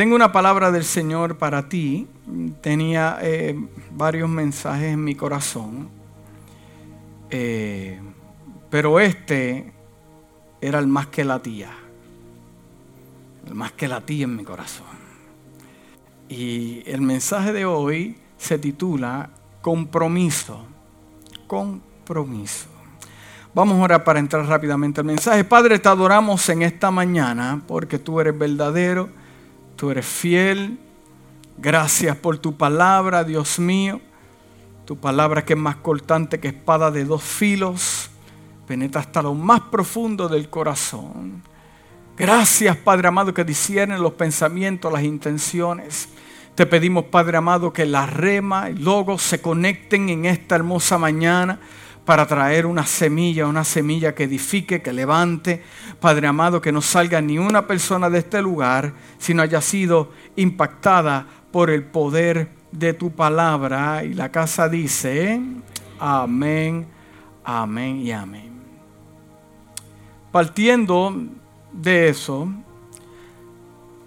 Tengo una palabra del Señor para ti. Tenía eh, varios mensajes en mi corazón. Eh, pero este era el más que latía. El más que latía en mi corazón. Y el mensaje de hoy se titula Compromiso. Compromiso. Vamos ahora para entrar rápidamente al mensaje. Padre, te adoramos en esta mañana porque tú eres verdadero, tú eres fiel. Gracias por tu palabra, Dios mío. Tu palabra que es más cortante que espada de dos filos, penetra hasta lo más profundo del corazón. Gracias, Padre amado, que disciernen los pensamientos, las intenciones. Te pedimos, Padre amado, que la rema y logos se conecten en esta hermosa mañana para traer una semilla, una semilla que edifique, que levante. Padre amado, que no salga ni una persona de este lugar, sino haya sido impactada por el poder de tu palabra. Y la casa dice, amén, amén y amén. Partiendo de eso,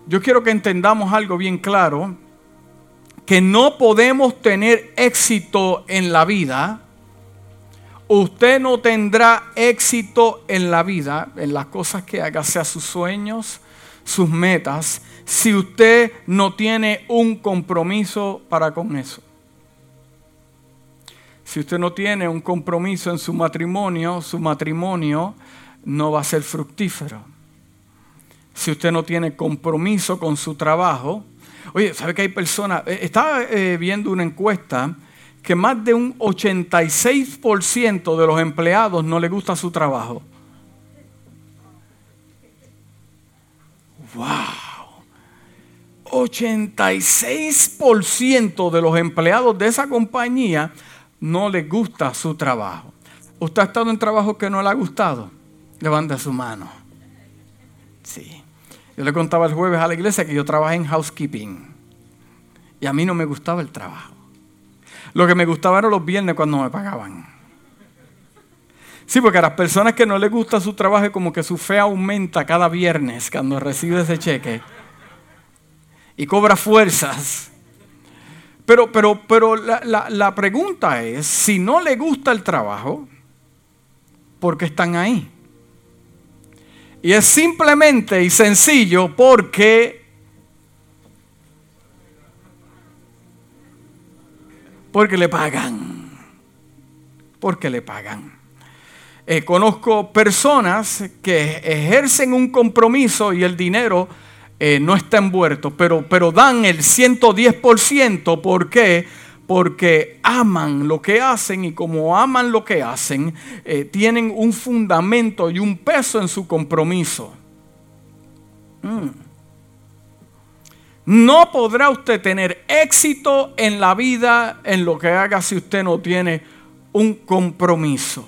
yo quiero que entendamos algo bien claro, que no podemos tener éxito en la vida Usted no tendrá éxito en la vida, en las cosas que haga, sea sus sueños, sus metas, si usted no tiene un compromiso para con eso. Si usted no tiene un compromiso en su matrimonio, su matrimonio no va a ser fructífero. Si usted no tiene compromiso con su trabajo, oye, ¿sabe que hay personas? Eh, estaba eh, viendo una encuesta que más de un 86% de los empleados no le gusta su trabajo. ¡Wow! 86% de los empleados de esa compañía no les gusta su trabajo. ¿Usted ha estado en trabajo que no le ha gustado? Levanta su mano. Sí. Yo le contaba el jueves a la iglesia que yo trabajé en housekeeping. Y a mí no me gustaba el trabajo. Lo que me gustaba era los viernes cuando me pagaban. Sí, porque a las personas que no les gusta su trabajo como que su fe aumenta cada viernes cuando recibe ese cheque. Y cobra fuerzas. Pero, pero, pero la, la pregunta es, si no le gusta el trabajo, ¿por qué están ahí? Y es simplemente y sencillo porque Porque le pagan. Porque le pagan. Eh, conozco personas que ejercen un compromiso y el dinero eh, no está envuelto, pero, pero dan el 110%. ¿Por qué? Porque aman lo que hacen y como aman lo que hacen, eh, tienen un fundamento y un peso en su compromiso. Mm. No podrá usted tener éxito en la vida, en lo que haga, si usted no tiene un compromiso.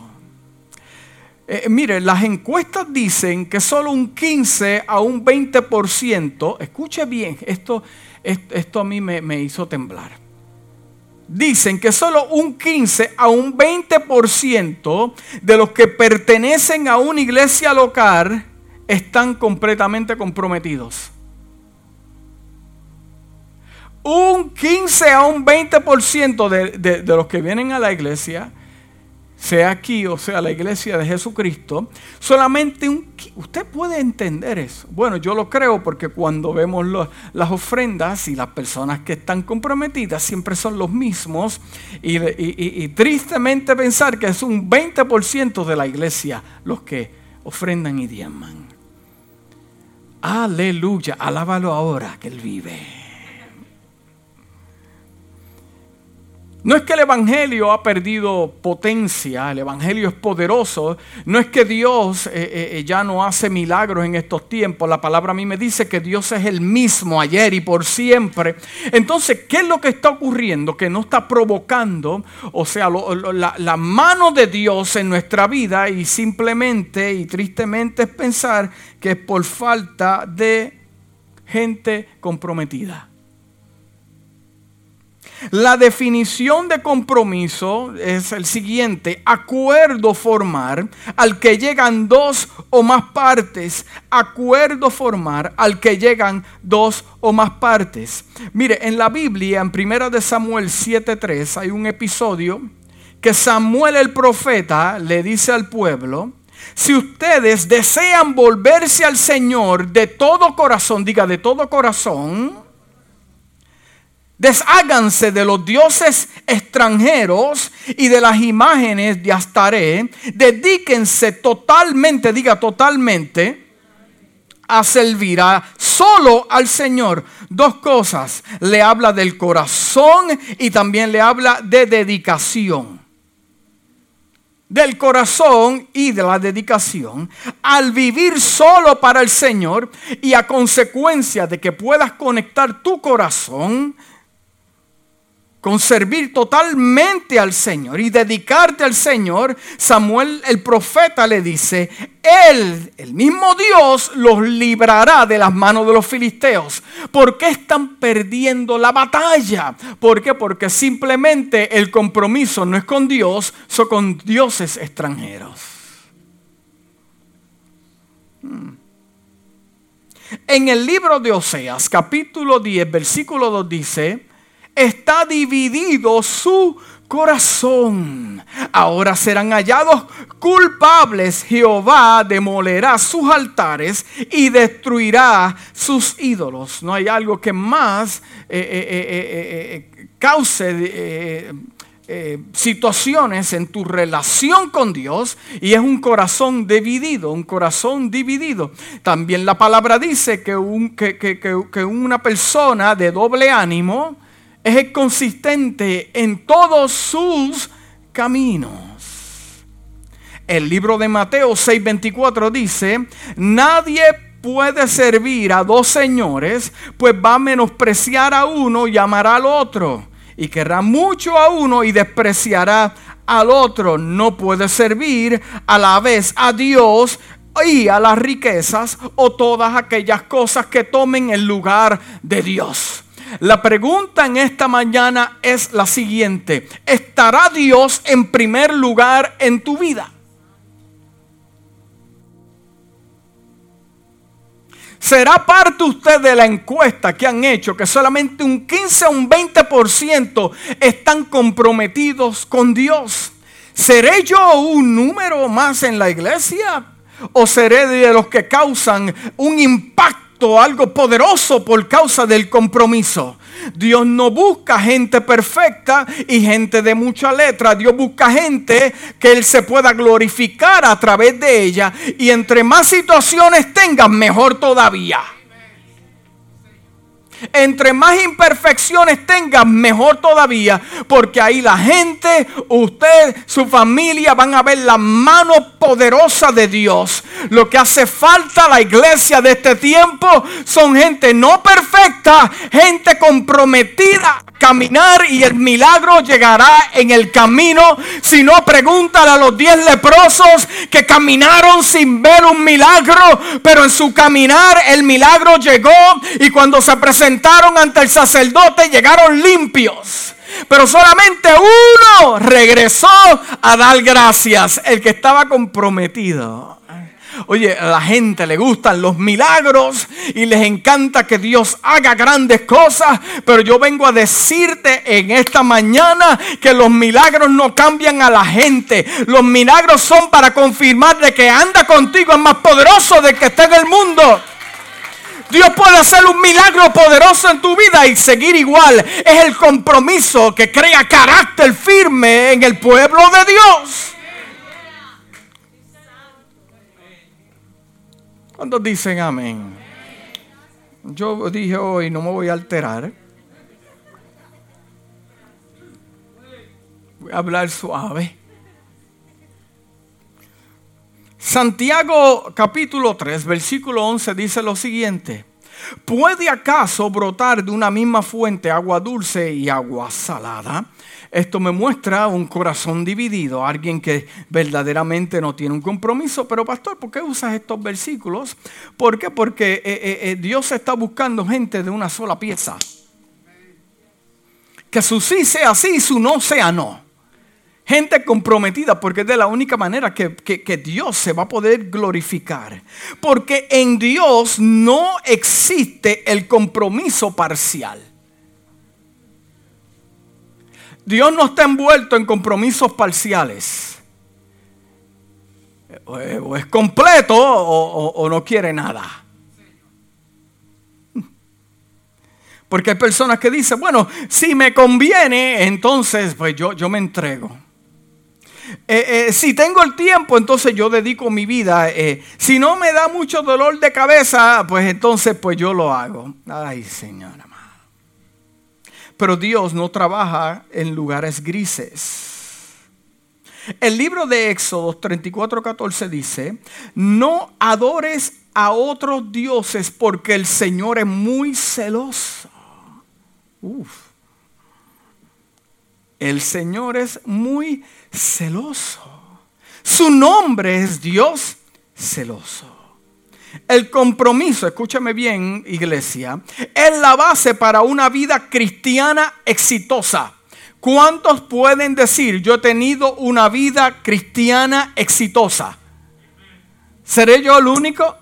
Eh, mire, las encuestas dicen que solo un 15 a un 20%, escuche bien, esto, esto, a mí me, me hizo temblar. Dicen que solo un 15 a un 20% de los que pertenecen a una iglesia local están completamente comprometidos un 15 a un 20% de, de, de los que vienen a la iglesia, sea aquí o sea la iglesia de Jesucristo, solamente un... Usted puede entender eso. Bueno, yo lo creo porque cuando vemos las ofrendas y las personas que están comprometidas siempre son los mismos y, y tristemente pensar que es un 20% de la iglesia los que ofrendan y diezman. Aleluya, alábalo ahora que Él vive. No es que el Evangelio ha perdido potencia, el Evangelio es poderoso, no es que Dios eh, eh, eh, ya no hace milagros en estos tiempos, la palabra a mí me dice que Dios es el mismo ayer y por siempre. Entonces, ¿qué es lo que está ocurriendo? Que no está provocando, o sea, la, la mano de Dios en nuestra vida y simplemente y tristemente es pensar que es por falta de gente comprometida. La definición de compromiso es el siguiente, acuerdo formar al que llegan dos o más partes, acuerdo formar al que llegan dos o más partes. Mire, en la Biblia, en 1 de Samuel 7:3 hay un episodio que Samuel el profeta le dice al pueblo, si ustedes desean volverse al Señor de todo corazón, diga de todo corazón, Desháganse de los dioses extranjeros y de las imágenes de Astaré. Dedíquense totalmente, diga totalmente, a servir solo al Señor. Dos cosas. Le habla del corazón y también le habla de dedicación. Del corazón y de la dedicación. Al vivir solo para el Señor y a consecuencia de que puedas conectar tu corazón con servir totalmente al Señor y dedicarte al Señor, Samuel el profeta le dice, Él, el mismo Dios, los librará de las manos de los filisteos. ¿Por qué están perdiendo la batalla? ¿Por qué? Porque simplemente el compromiso no es con Dios, son con dioses extranjeros. Hmm. En el libro de Oseas, capítulo 10, versículo 2 dice, está dividido su corazón. Ahora serán hallados culpables. Jehová demolerá sus altares y destruirá sus ídolos. No hay algo que más eh, eh, eh, cause situaciones en tu relación con Dios y es un corazón dividido, un corazón dividido. También la palabra dice que, que una persona de doble ánimo, es consistente en todos sus caminos. El libro de Mateo 6:24 dice, nadie puede servir a dos señores, pues va a menospreciar a uno y amará al otro, y querrá mucho a uno y despreciará al otro. No puede servir a la vez a Dios y a las riquezas o todas aquellas cosas que tomen el lugar de Dios. La pregunta en esta mañana es la siguiente. ¿Estará Dios en primer lugar en tu vida? ¿Será parte usted de la encuesta que han hecho que solamente un 15 o un 20% están comprometidos con Dios? ¿Seré yo un número más en la iglesia? ¿O seré de los que causan un impacto? Algo poderoso por causa del compromiso. Dios no busca gente perfecta y gente de mucha letra. Dios busca gente que Él se pueda glorificar a través de ella. Y entre más situaciones tengas, mejor todavía. Entre más imperfecciones tengas, mejor todavía, porque ahí la gente, usted, su familia van a ver la mano poderosa de Dios. Lo que hace falta a la iglesia de este tiempo son gente no perfecta, gente comprometida a caminar y el milagro llegará en el camino. Si no, pregúntale a los diez leprosos que caminaron sin ver un milagro, pero en su caminar el milagro llegó y cuando se presentó ante el sacerdote llegaron limpios. Pero solamente uno regresó a dar gracias, el que estaba comprometido. Oye, a la gente le gustan los milagros y les encanta que Dios haga grandes cosas, pero yo vengo a decirte en esta mañana que los milagros no cambian a la gente. Los milagros son para confirmar de que anda contigo es más poderoso de que está en el mundo. Dios puede hacer un milagro poderoso en tu vida y seguir igual. Es el compromiso que crea carácter firme en el pueblo de Dios. ¿Cuántos dicen amén? Yo dije hoy, no me voy a alterar. Voy a hablar suave. Santiago capítulo 3, versículo 11 dice lo siguiente. ¿Puede acaso brotar de una misma fuente agua dulce y agua salada? Esto me muestra un corazón dividido, alguien que verdaderamente no tiene un compromiso. Pero pastor, ¿por qué usas estos versículos? ¿Por qué? Porque eh, eh, eh, Dios está buscando gente de una sola pieza Que su sí sea sí y su no sea no. Gente comprometida porque es de la única manera que, que, Dios se va a poder glorificar. Porque en Dios no existe el compromiso parcial. Dios no está envuelto en compromisos parciales. O es completo o, no quiere nada. Porque hay personas que dicen, bueno, si me conviene, entonces pues yo, yo me entrego. Eh, eh, si tengo el tiempo, entonces yo dedico mi vida. Eh, si no me da mucho dolor de cabeza, pues entonces pues yo lo hago. Ay, Señora. Pero Dios no trabaja en lugares grises. El libro de Éxodo 34:14 dice, no adores a otros dioses porque el Señor es muy celoso. El Señor es muy celoso. Su nombre es Dios celoso. El compromiso, escúchame bien iglesia, es la base para una vida cristiana exitosa. ¿Cuántos pueden decir, yo he tenido una vida cristiana exitosa? ¿Seré yo el único?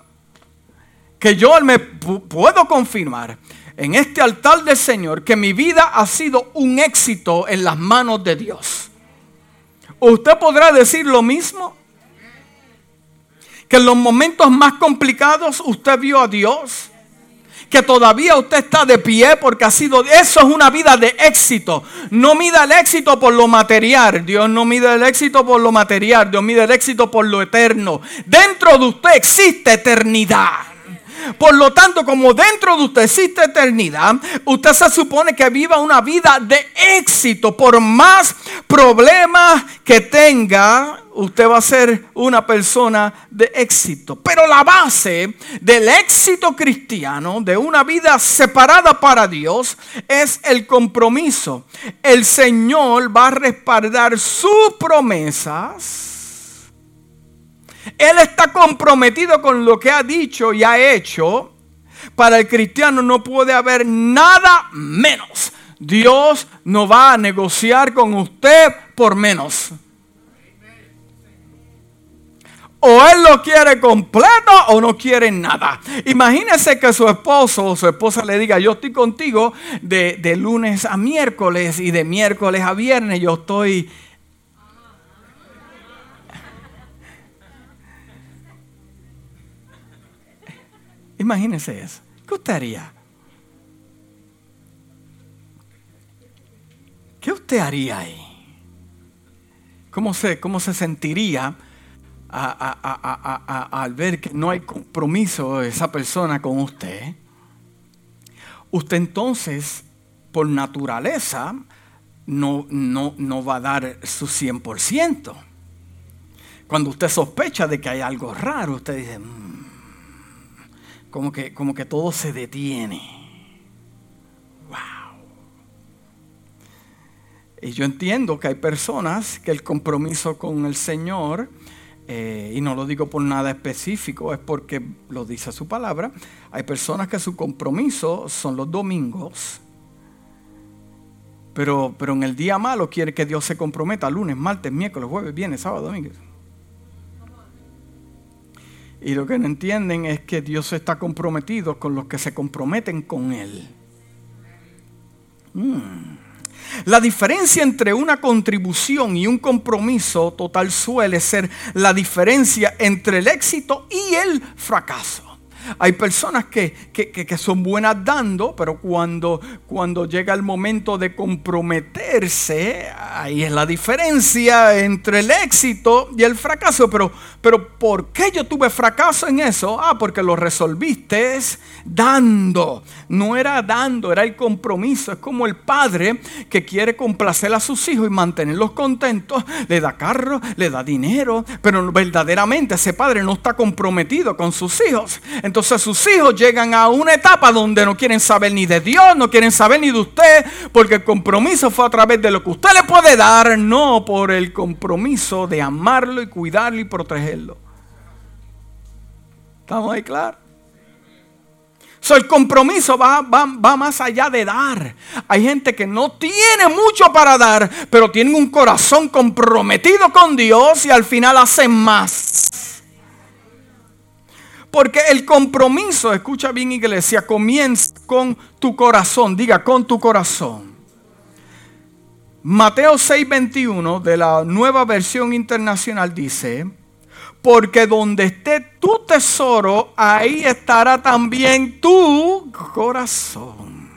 Que yo me puedo confirmar en este altar del Señor que mi vida ha sido un éxito en las manos de Dios. ¿Usted podrá decir lo mismo? que en los momentos más complicados usted vio a Dios. Que todavía usted está de pie porque ha sido, eso es una vida de éxito. No mida el éxito por lo material. Dios no mide el éxito por lo material. Dios mide el éxito por lo eterno. Dentro de usted existe eternidad. Por lo tanto, como dentro de usted existe eternidad, usted se supone que viva una vida de éxito. Por más problemas que tenga, usted va a ser una persona de éxito. Pero la base del éxito cristiano, de una vida separada para Dios, es el compromiso. El Señor va a respaldar sus promesas. Él está comprometido con lo que ha dicho y ha hecho. Para el cristiano no puede haber nada menos. Dios no va a negociar con usted por menos. O él lo quiere completo o no quiere nada. Imagínese que su esposo o su esposa le diga, yo estoy contigo de, de lunes a miércoles y de miércoles a viernes yo estoy... Imagínese eso. ¿Qué usted haría? ¿Qué usted haría ahí? ¿Cómo se, cómo se sentiría al ver que no hay compromiso de esa persona con usted, usted entonces, por naturaleza, no, no, no va a dar su 100%. Cuando usted sospecha de que hay algo raro, usted dice, mm, como, que, como que todo se detiene. Wow. Y yo entiendo que hay personas que el compromiso con el Señor eh, y no lo digo por nada específico, es porque lo dice su palabra. Hay personas que su compromiso son los domingos, pero, pero en el día malo quiere que Dios se comprometa lunes, martes, miércoles, jueves, viernes, sábado, domingo. Y lo que no entienden es que Dios está comprometido con los que se comprometen con Él. Mm. La diferencia entre una contribución y un compromiso total suele ser la diferencia entre el éxito y el fracaso. Hay personas que, son buenas dando, pero cuando, cuando llega el momento de comprometerse, ahí es la diferencia entre el éxito y el fracaso. Pero, pero ¿por qué yo tuve fracaso en eso? Ah, porque lo resolviste dando. No era dando, era el compromiso. Es como el padre que quiere complacer a sus hijos y mantenerlos contentos. Le da carro, le da dinero, pero verdaderamente ese padre no está comprometido con sus hijos. Entonces sus hijos llegan a una etapa donde no quieren saber ni de Dios, no quieren saber ni de usted, porque el compromiso fue a través de lo que usted le puede dar, no por el compromiso de amarlo y cuidarlo y protegerlo. ¿Estamos ahí claros? el compromiso va, va, más allá de dar. Hay gente que no tiene mucho para dar, pero tiene un corazón comprometido con Dios y al final hacen más. Porque el compromiso, escucha bien iglesia, comienza con tu corazón. Diga, con tu corazón. Mateo 6:21 de la nueva versión internacional dice, porque donde esté tu tesoro, ahí estará también tu corazón.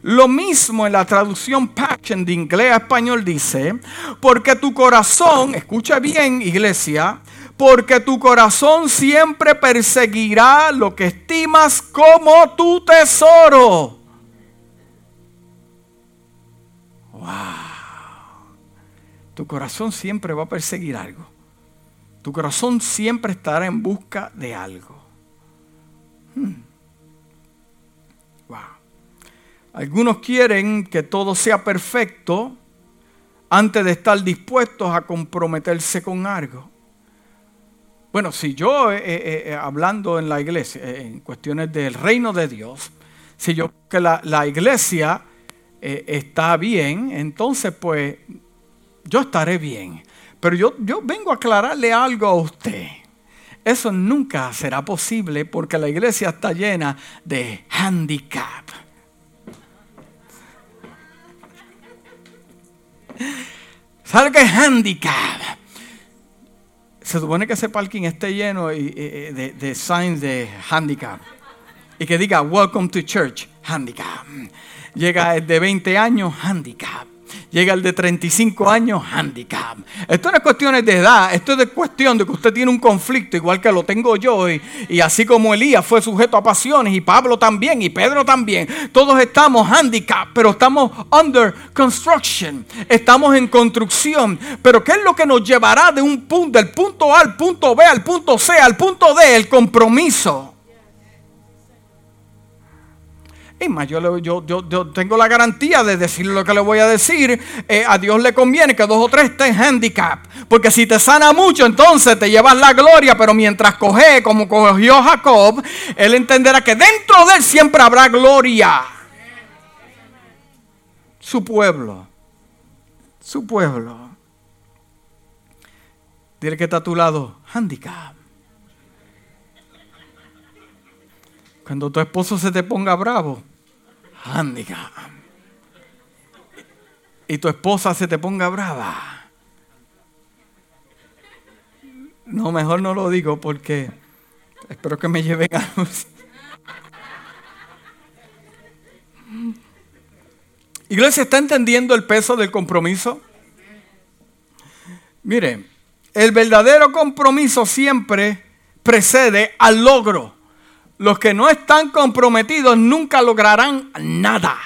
Lo mismo en la traducción Passion de inglés a español dice, porque tu corazón, escucha bien iglesia, porque tu corazón siempre perseguirá lo que estimas como tu tesoro. Wow. Tu corazón siempre va a perseguir algo. Tu corazón siempre estará en busca de algo. Hmm. Wow. Algunos quieren que todo sea perfecto antes de estar dispuestos a comprometerse con algo. Bueno, si yo, eh, eh, eh, hablando en la iglesia, en cuestiones del reino de Dios, si yo que la, la iglesia está bien, entonces pues yo estaré bien. Pero yo, yo vengo a aclararle algo a usted. Eso nunca será posible porque la iglesia está llena de handicap. ¿Sabe qué es handicap? Se supone que ese parking esté lleno de, de signs de handicap. Y que diga, welcome to church, handicap. Llega de 20 años, handicap llega el de 35 años, handicap. Esto no es cuestión de edad, esto es cuestión de que usted tiene un conflicto igual que lo tengo yo y, y, así como Elías fue sujeto a pasiones y Pablo también y Pedro también. Todos estamos handicap, pero estamos under construction, estamos en construcción. Pero ¿qué es lo que nos llevará de un punto, del punto A al punto B, al punto C, al punto D? El compromiso. Es más, yo, yo, tengo la garantía de decirle lo que le voy a decir. Eh, a Dios le conviene que dos o tres estén handicap. Porque si te sana mucho, entonces te llevas la gloria. Pero mientras coge, como cogió Jacob, él entenderá que dentro de él siempre habrá gloria. Su pueblo. Su pueblo. Dile que está a tu lado. Handicap. Cuando tu esposo se te ponga bravo, handicap. Y tu esposa se te ponga brava. No, mejor no lo digo porque espero que me lleven a luz. Iglesia, ¿está entendiendo el peso del compromiso? Mire, el verdadero compromiso siempre precede al logro los que no están comprometidos nunca lograrán nada.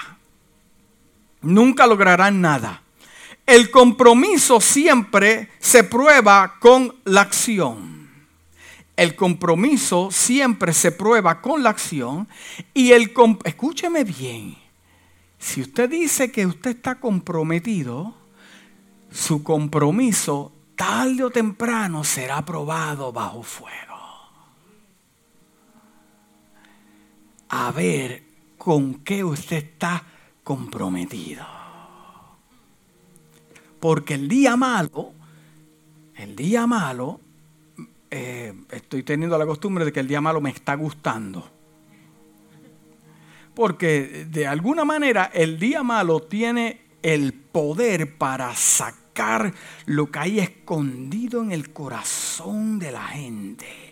Nunca lograrán nada. El compromiso siempre se prueba con la acción. El compromiso siempre se prueba con la acción. Y el escúcheme bien. Si usted dice que usted está comprometido, su compromiso tarde o temprano será probado bajo fuego. A ver con qué usted está comprometido. Porque el día malo, el día malo, eh, estoy teniendo la costumbre de que el día malo me está gustando. Porque de alguna manera el día malo tiene el poder para sacar lo que hay escondido en el corazón de la gente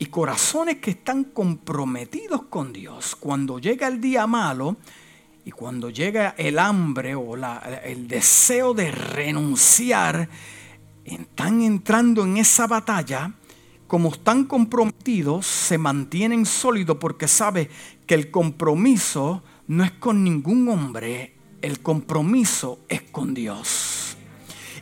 y corazones que están comprometidos con Dios, cuando llega el día malo y cuando llega el hambre o el deseo de renunciar, están entrando en esa batalla, como están comprometidos, se mantienen sólidos porque sabe que el compromiso no es con ningún hombre, el compromiso es con Dios.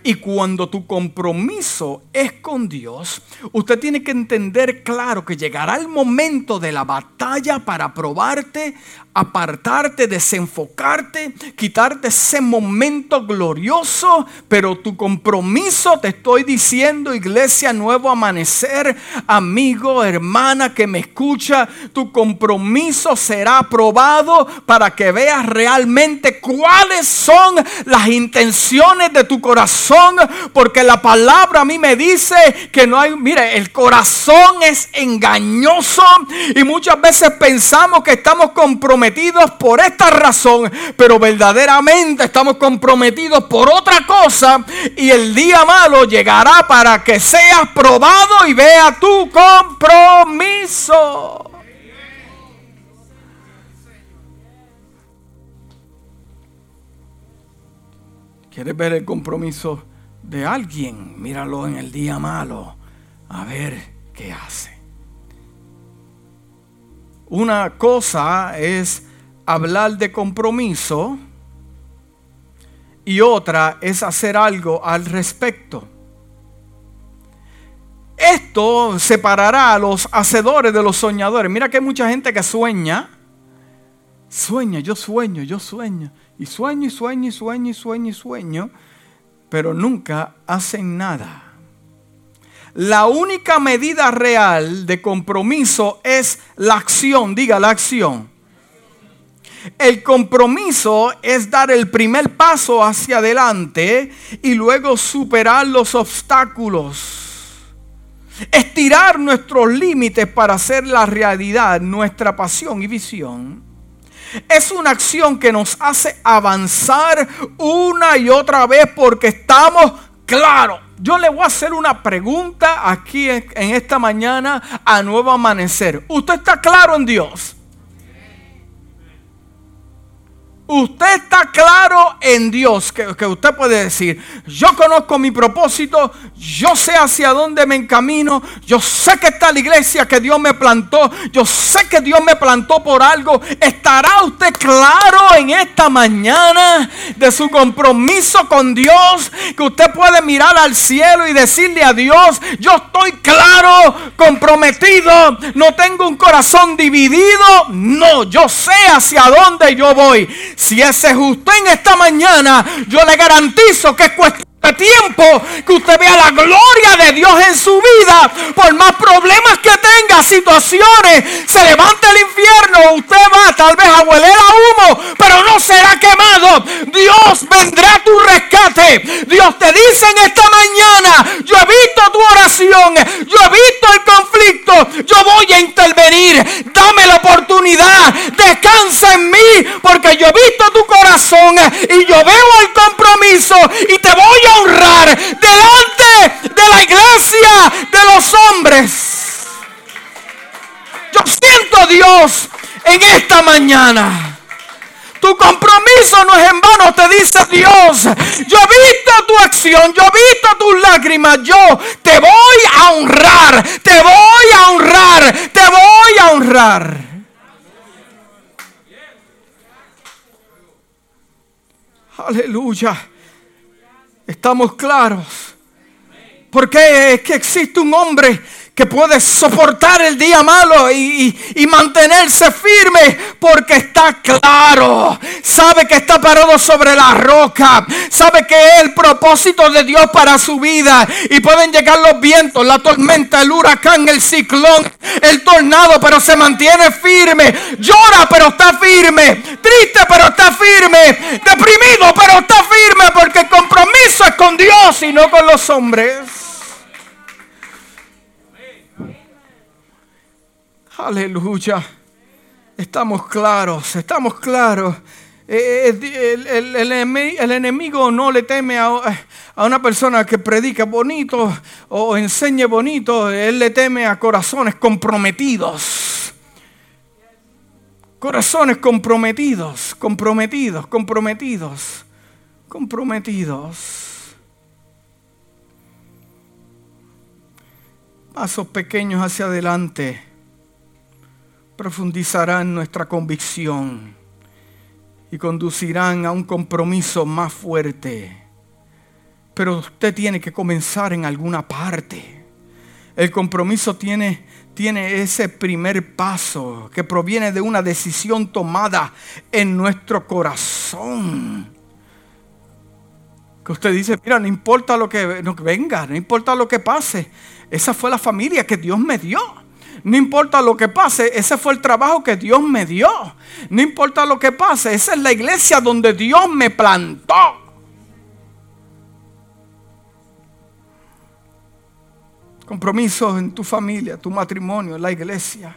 Y cuando tu compromiso es con Dios, usted tiene que entender claro que llegará el momento de la batalla para probarte, apartarte, desenfocarte, quitarte ese momento glorioso, pero tu compromiso, te estoy diciendo, iglesia, nuevo amanecer, amigo, hermana que me escucha, tu compromiso será probado para que veas realmente cuáles son las intenciones de tu corazón, porque la palabra a mí me dice que no hay, mire, el corazón es engañoso y muchas veces pensamos que estamos comprometidos por esta razón, pero verdaderamente estamos comprometidos por otra cosa y el día malo llegará para que seas probado y vea tu compromiso. ¿Quieres ver el compromiso de alguien? Míralo en el día malo. A ver qué hace. Una cosa es hablar de compromiso y otra es hacer algo al respecto. Esto separará a los hacedores de los soñadores. Mira que hay mucha gente que sueña. Sueña, yo sueño, yo sueño. Y sueño y sueño y sueño y sueño y sueño. Pero nunca hacen nada. La única medida real de compromiso es la acción. Diga la acción. El compromiso es dar el primer paso hacia adelante y luego superar los obstáculos. Estirar nuestros límites para hacer la realidad nuestra pasión y visión. Es una acción que nos hace avanzar una y otra vez porque estamos claros. Yo le voy a hacer una pregunta aquí en esta mañana a nuevo amanecer. ¿Usted está claro en Dios? Usted está claro en Dios, que, usted puede decir, yo conozco mi propósito, yo sé hacia dónde me encamino, yo sé que está la iglesia que Dios me plantó, yo sé que Dios me plantó por algo. ¿Estará usted claro en esta mañana de su compromiso con Dios? Que usted puede mirar al cielo y decirle a Dios, yo estoy claro, comprometido, no tengo un corazón dividido, no, yo sé hacia dónde yo voy. Si ese es usted en esta mañana, yo le garantizo que es cuestión de tiempo que usted vea la gloria de Dios en su vida. Por más problemas que tenga, situaciones, se levanta el infierno, usted va tal vez a hueler a humo, pero no será quemado. Dios vendrá a tu rescate. Dios te dice en esta mañana, yo he visto tu oración, yo he visto el conflicto, yo voy a intervenir. Dame la oportunidad, descansa en mí, porque yo he visto tu corazón y yo veo el compromiso y te voy a honrar delante de la iglesia de los hombres. Yo siento a Dios en esta mañana. Tu compromiso no es en vano, te dice Dios. Yo he visto tu acción, yo he visto tus lágrimas. Yo te voy a honrar, te voy a honrar, te voy a honrar. Aleluya. Estamos claros. Porque es que existe un hombre que puede soportar el día malo y, mantenerse firme porque está claro, sabe que está parado sobre la roca, sabe que es el propósito de Dios para su vida. Y pueden llegar los vientos, la tormenta, el huracán, el ciclón, el tornado, pero se mantiene firme, llora pero está firme, triste pero está firme, deprimido pero está firme porque el compromiso es con Dios y no con los hombres. Aleluya. Estamos claros, estamos claros. Eh, eh, el, enemigo no le teme a, una persona que predica bonito o enseñe bonito. Él le teme a corazones comprometidos. Corazones comprometidos, comprometidos, comprometidos, comprometidos. Pasos pequeños hacia adelante profundizarán nuestra convicción y conducirán a un compromiso más fuerte. pero usted tiene que comenzar en alguna parte. El compromiso tiene, tiene ese primer paso que proviene de una decisión tomada en nuestro corazón. Que usted dice, mira, no importa lo que, venga, no importa lo que pase. Esa fue la familia que Dios me dio. No importa lo que pase, ese fue el trabajo que Dios me dio. No importa lo que pase, esa es la iglesia donde Dios me plantó. Compromisos en tu familia, tu matrimonio, en la iglesia.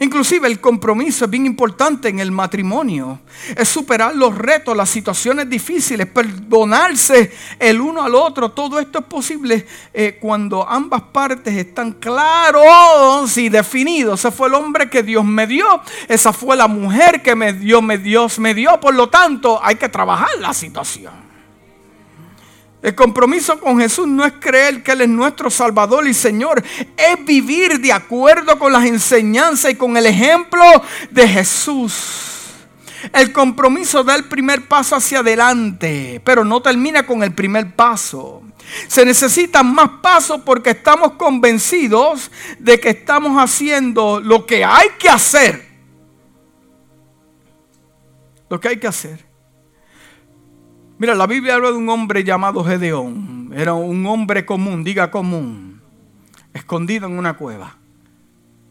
Inclusive el compromiso es bien importante en el matrimonio. Es superar los retos, las situaciones difíciles, perdonarse el uno al otro. Todo esto es posible eh, cuando ambas partes están claros y definidos. Ese fue el hombre que Dios me dio. Esa fue la mujer que me dio, me Dios me dio. Por lo tanto, hay que trabajar la situación. El compromiso con Jesús no es creer que Él es nuestro Salvador y Señor, es vivir de acuerdo con las enseñanzas y con el ejemplo de Jesús. El compromiso da el primer paso hacia adelante, pero no termina con el primer paso. Se necesitan más pasos porque estamos convencidos de que estamos haciendo lo que hay que hacer. Lo que hay que hacer. Mira, la Biblia habla de un hombre llamado Gedeón. Era un hombre común, diga común, escondido en una cueva,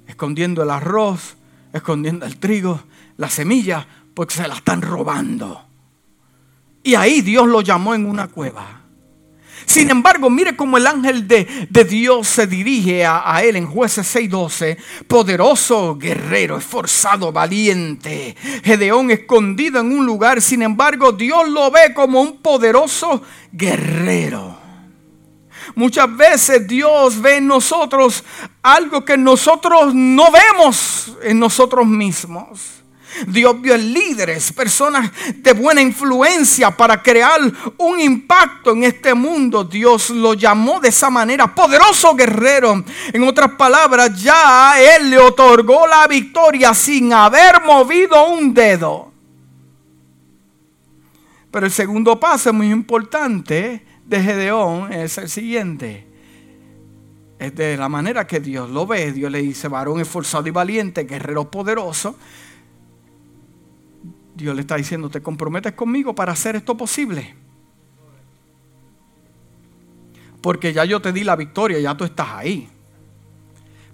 escondiendo el arroz, escondiendo el trigo, la semilla, porque se la están robando. Y ahí Dios lo llamó en una cueva. Sin embargo, mire cómo el ángel de, Dios se dirige a, él en jueces 6:12. Poderoso guerrero, esforzado, valiente. Gedeón escondido en un lugar. Sin embargo, Dios lo ve como un poderoso guerrero. Muchas veces Dios ve en nosotros algo que nosotros no vemos en nosotros mismos. Dios vio líderes, personas de buena influencia para crear un impacto en este mundo. Dios lo llamó de esa manera, poderoso guerrero. En otras palabras, ya Él le otorgó la victoria sin haber movido un dedo. Pero el segundo paso muy importante de Gedeón es el siguiente. Es de la manera que Dios lo ve. Dios le dice, varón esforzado y valiente, guerrero poderoso. Dios le está diciendo, ¿te comprometes conmigo para hacer esto posible? Porque ya yo te di la victoria, ya tú estás ahí.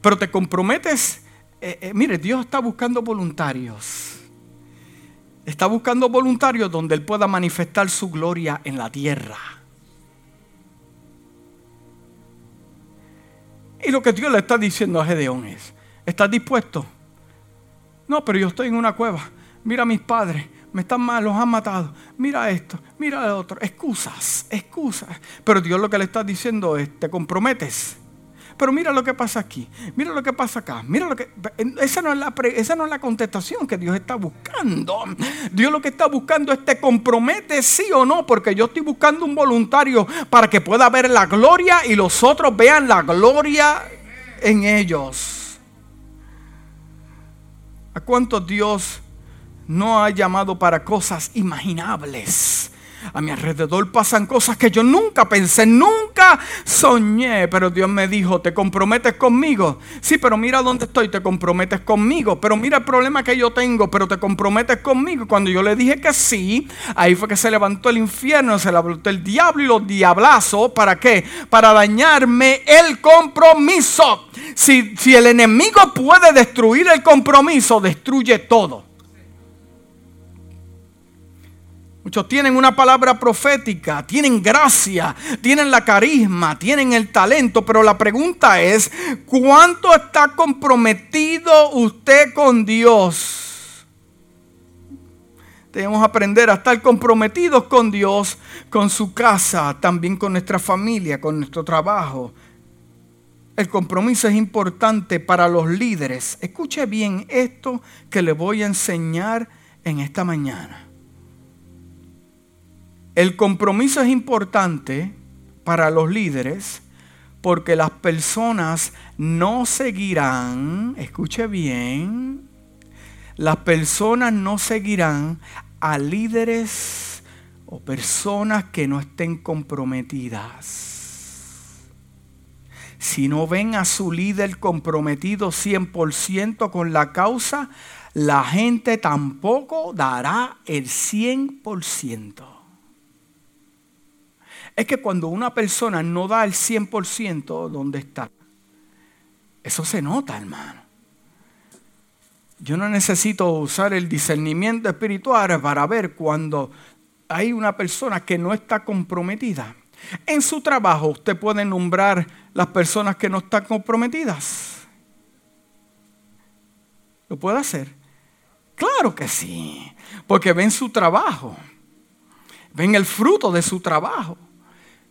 Pero te comprometes, eh, eh, mire, Dios está buscando voluntarios. Está buscando voluntarios donde Él pueda manifestar su gloria en la tierra. Y lo que Dios le está diciendo a Gedeón es, ¿estás dispuesto? No, pero yo estoy en una cueva mira a mis padres, me están mal, los han matado, mira esto, mira lo otro, excusas, excusas. Pero Dios lo que le está diciendo es, te comprometes. Pero mira lo que pasa aquí, mira lo que pasa acá, mira lo que... Esa no, es la, esa no es la contestación que Dios está buscando. Dios lo que está buscando es te comprometes sí o no, porque yo estoy buscando un voluntario para que pueda ver la gloria y los otros vean la gloria en ellos. ¿A cuántos Dios no ha llamado para cosas imaginables. A mi alrededor pasan cosas que yo nunca pensé, nunca soñé, pero Dios me dijo, ¿te comprometes conmigo? Sí, pero mira dónde estoy, te comprometes conmigo. Pero mira el problema que yo tengo, pero te comprometes conmigo. Cuando yo le dije que sí, ahí fue que se levantó el infierno, se levantó el diablo y los diablazos. ¿Para qué? Para dañarme el compromiso. Si, si el enemigo puede destruir el compromiso, destruye todo. Muchos tienen una palabra profética, tienen gracia, tienen la carisma, tienen el talento, pero la pregunta es, ¿cuánto está comprometido usted con Dios? Debemos aprender a estar comprometidos con Dios, con su casa, también con nuestra familia, con nuestro trabajo. El compromiso es importante para los líderes. Escuche bien esto que le voy a enseñar en esta mañana. El compromiso es importante para los líderes porque las personas no seguirán, escuche bien, las personas no seguirán a líderes o personas que no estén comprometidas. Si no ven a su líder comprometido 100% con la causa, la gente tampoco dará el 100%. Es que cuando una persona no da el 100%, ¿dónde está? Eso se nota, hermano. Yo no necesito usar el discernimiento espiritual para ver cuando hay una persona que no está comprometida. En su trabajo usted puede nombrar las personas que no están comprometidas. ¿Lo puede hacer? Claro que sí, porque ven su trabajo, ven el fruto de su trabajo,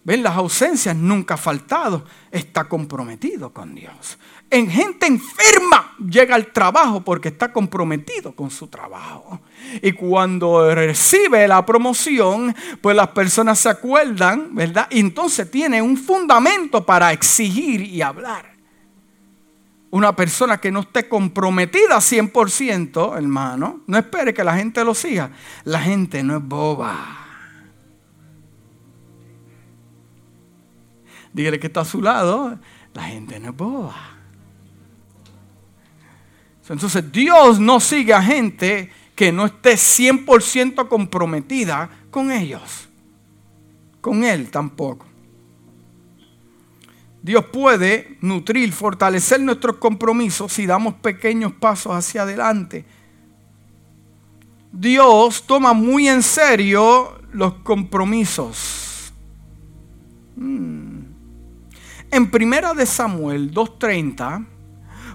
ven las ausencias, nunca ha faltado, está comprometido con Dios. En gente enferma llega al trabajo porque está comprometido con su trabajo. Y cuando recibe la promoción, pues las personas se acuerdan, ¿verdad? Y entonces tiene un fundamento para exigir y hablar. Una persona que no esté comprometida 100%, hermano, no espere que la gente lo siga. La gente no es boba. Dígale que está a su lado, la gente no es boba. Entonces Dios no sigue a gente que no esté 100% comprometida con ellos. Con Él tampoco. Dios puede nutrir, fortalecer nuestros compromisos si damos pequeños pasos hacia adelante. Dios toma muy en serio los compromisos. Hmm. En primera de Samuel 2.30,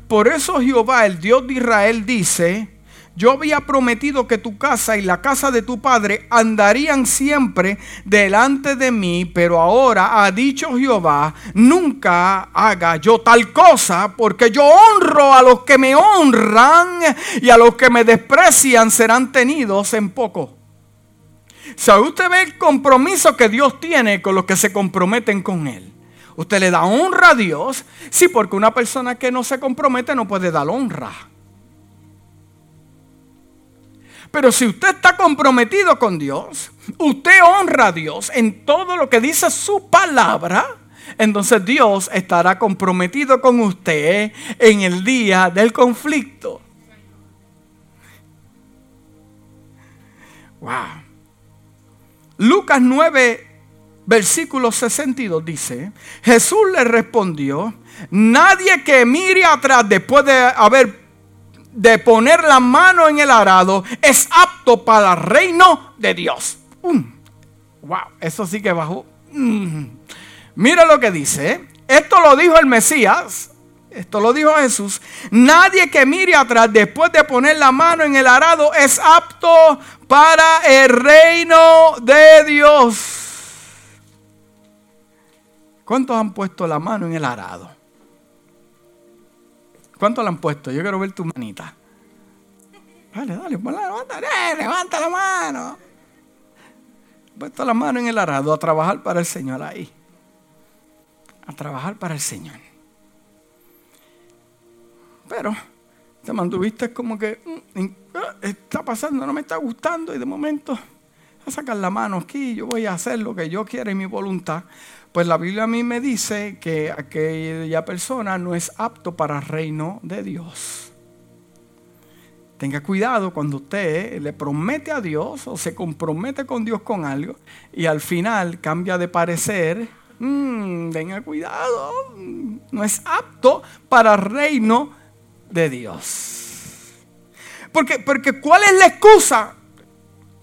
por eso Jehová, el Dios de Israel, dice, yo había prometido que tu casa y la casa de tu padre andarían siempre delante de mí, pero ahora ha dicho Jehová, nunca haga yo tal cosa, porque yo honro a los que me honran y a los que me desprecian serán tenidos en poco. Si usted ve el compromiso que Dios tiene con los que se comprometen con Él. Usted le da honra a Dios, sí, porque una persona que no se compromete no puede dar honra. Pero si usted está comprometido con Dios, usted honra a Dios en todo lo que dice su palabra, entonces Dios estará comprometido con usted en el día del conflicto. Wow. Lucas 9, versículo 62 dice, Jesús le respondió, nadie que mire atrás después de haber de poner la mano en el arado es apto para el reino de Dios. Wow, eso sí que bajó. Mm. Mira lo que dice. Esto lo dijo el Mesías. Esto lo dijo Jesús. Nadie que mire atrás después de poner la mano en el arado es apto para el reino de Dios. ¿Cuántos han puesto la mano en el arado? ¿Cuánto la han puesto? Yo quiero ver tu manita. Dale, dale, levanta, eh, levanta la mano. Puesto la mano en el arado a trabajar para el Señor ahí. A trabajar para el Señor. Pero te mantuviste como que mm, ah, está pasando, no me está gustando y de momento a sacar la mano aquí, yo voy a hacer lo que yo quiero y mi voluntad. Pues la Biblia a mí me dice que aquella persona no es apto para el reino de Dios. Tenga cuidado cuando usted le promete a Dios o se compromete con Dios con algo y al final cambia de parecer. Mm, tenga cuidado, no es apto para el reino de Dios. Porque, porque ¿cuál es la excusa?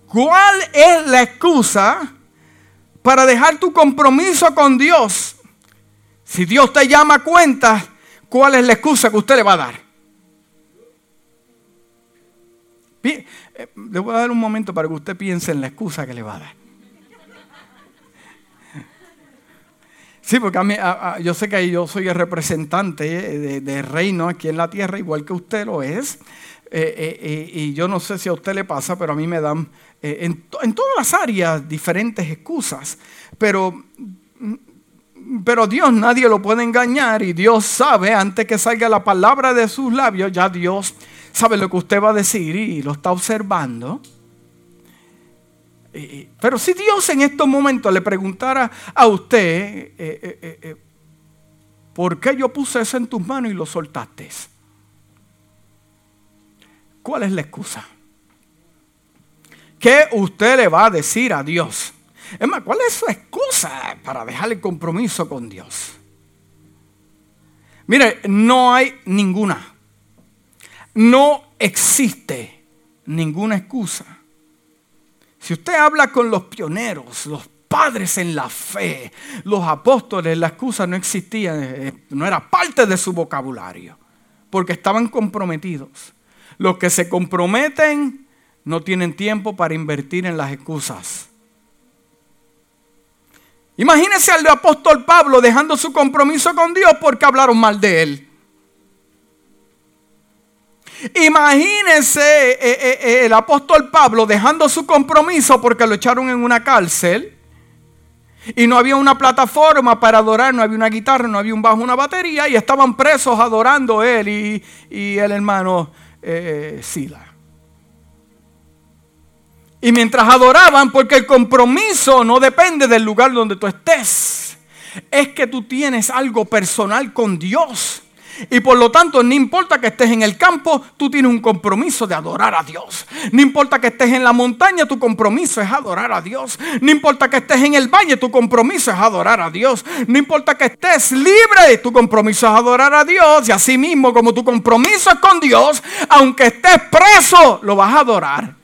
¿Cuál es la excusa? Para dejar tu compromiso con Dios. Si Dios te llama a cuenta, ¿cuál es la excusa que usted le va a dar? Eh, le voy a dar un momento para que usted piense en la excusa que le va a dar. Sí, porque a mí, yo sé que yo soy el representante de, reino aquí en la tierra, igual que usted lo es. Eh, eh, y yo no sé si a usted le pasa, pero a mí me dan eh, en, todas las áreas diferentes excusas, pero, pero Dios nadie lo puede engañar y Dios sabe, antes que salga la palabra de sus labios, ya Dios sabe lo que usted va a decir y lo está observando. Pero si Dios en estos momentos le preguntara a usted, eh, ¿por qué yo puse eso en tus manos y lo soltaste? ¿Cuál es la excusa? ¿Qué usted le va a decir a Dios? Es más, ¿cuál es su excusa para dejar el compromiso con Dios? Mire, no hay ninguna. No existe ninguna excusa. Si usted habla con los pioneros, los padres en la fe, los apóstoles, la excusa no existía, eh, no era parte de su vocabulario, porque estaban comprometidos. Los que se comprometen no tienen tiempo para invertir en las excusas. Imagínese al apóstol Pablo dejando su compromiso con Dios porque hablaron mal de él. Imagínese eh, eh, eh, el apóstol Pablo dejando su compromiso porque lo echaron en una cárcel y no había una plataforma para adorar, no había una guitarra, no había un bajo, una batería y estaban presos adorando él y, el hermano Sila. Y mientras adoraban, porque el compromiso no depende del lugar donde tú estés, es que tú tienes algo personal con Dios. Y por lo tanto, no importa que estés en el campo, tú tienes un compromiso de adorar a Dios. No importa que estés en la montaña, tu compromiso es adorar a Dios. No importa que estés en el valle, tu compromiso es adorar a Dios. No importa que estés libre, tu compromiso es adorar a Dios. Y así mismo, como tu compromiso es con Dios, aunque estés preso, lo vas a adorar.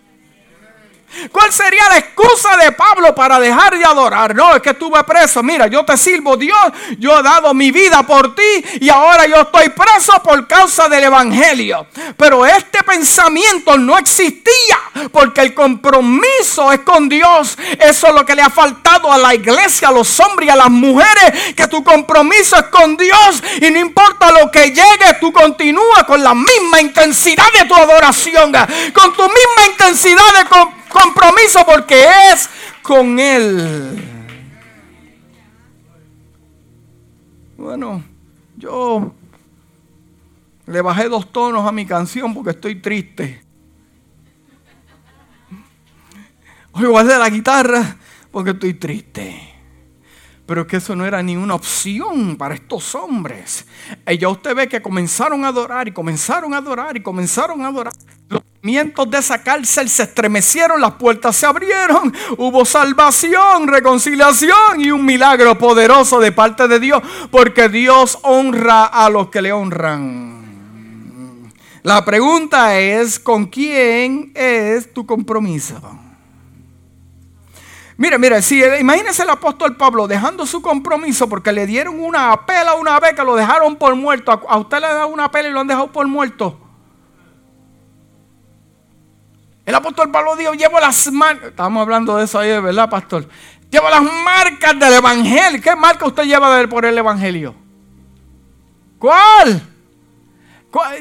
¿Cuál sería la excusa de Pablo para dejar de adorar? No, es que estuve preso. Mira, yo te sirvo Dios, yo he dado mi vida por ti y ahora yo estoy preso por causa del Evangelio. Pero este pensamiento no existía porque el compromiso es con Dios. Eso es lo que le ha faltado a la iglesia, a los hombres y a las mujeres, que tu compromiso es con Dios y no importa lo que llegue, tú continúas con la misma intensidad de tu adoración, con tu misma intensidad de compromiso compromiso porque es con Él. Bueno, yo le bajé dos tonos a mi canción porque estoy triste. Hoy hacer la guitarra porque estoy triste. Pero es que eso no era ni una opción para estos hombres. Y ya usted ve que comenzaron a adorar y comenzaron a adorar y comenzaron a adorar. Los cimientos de esa cárcel se estremecieron, las puertas se abrieron, hubo salvación, reconciliación y un milagro poderoso de parte de Dios, porque Dios honra a los que le honran. La pregunta es, ¿con quién es tu compromiso? Mire, mire, si imagínese el apóstol Pablo dejando su compromiso porque le dieron una pela una vez que lo dejaron por muerto. A, usted le da una pela y lo han dejado por muerto. El apóstol Pablo dijo, llevo las marcas. Estamos hablando de eso ahí, ¿verdad, pastor? Llevo las marcas del evangelio. ¿Qué marca usted lleva por el evangelio? ¿Cuál?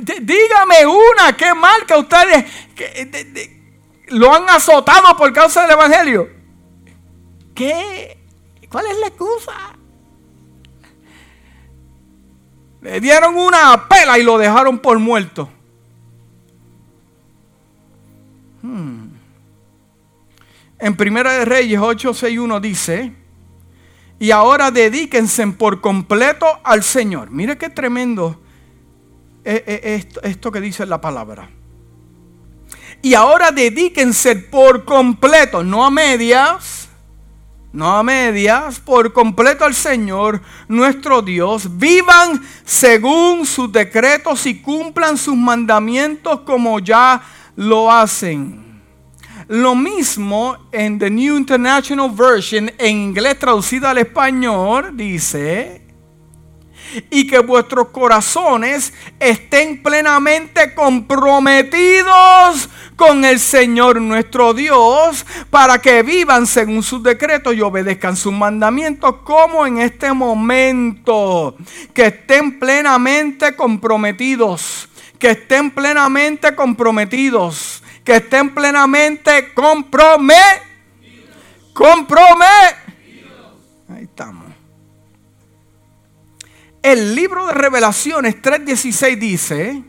Dígame una, ¿qué marca ustedes lo han azotado por causa del evangelio? ¿Qué? ¿Cuál es la excusa? Le dieron una pela y lo dejaron por muerto. En Primera de Reyes 8:61 dice, y ahora dedíquense por completo al Señor. Mire qué tremendo esto, esto que dice la palabra. Y ahora dedíquense por completo, no a medias, no a medias, por completo al Señor nuestro Dios. Vivan según sus decretos y cumplan sus mandamientos como ya lo hacen. Lo mismo en The New International Version, en inglés traducida al español, dice, y que vuestros corazones estén plenamente comprometidos con el Señor nuestro Dios para que vivan según sus decretos y obedezcan sus mandamientos como en este momento, que estén plenamente comprometidos, que estén plenamente comprometidos, que estén plenamente comprometidos. Comprometidos. Ahí estamos. El libro de Revelaciones 3:16 dice,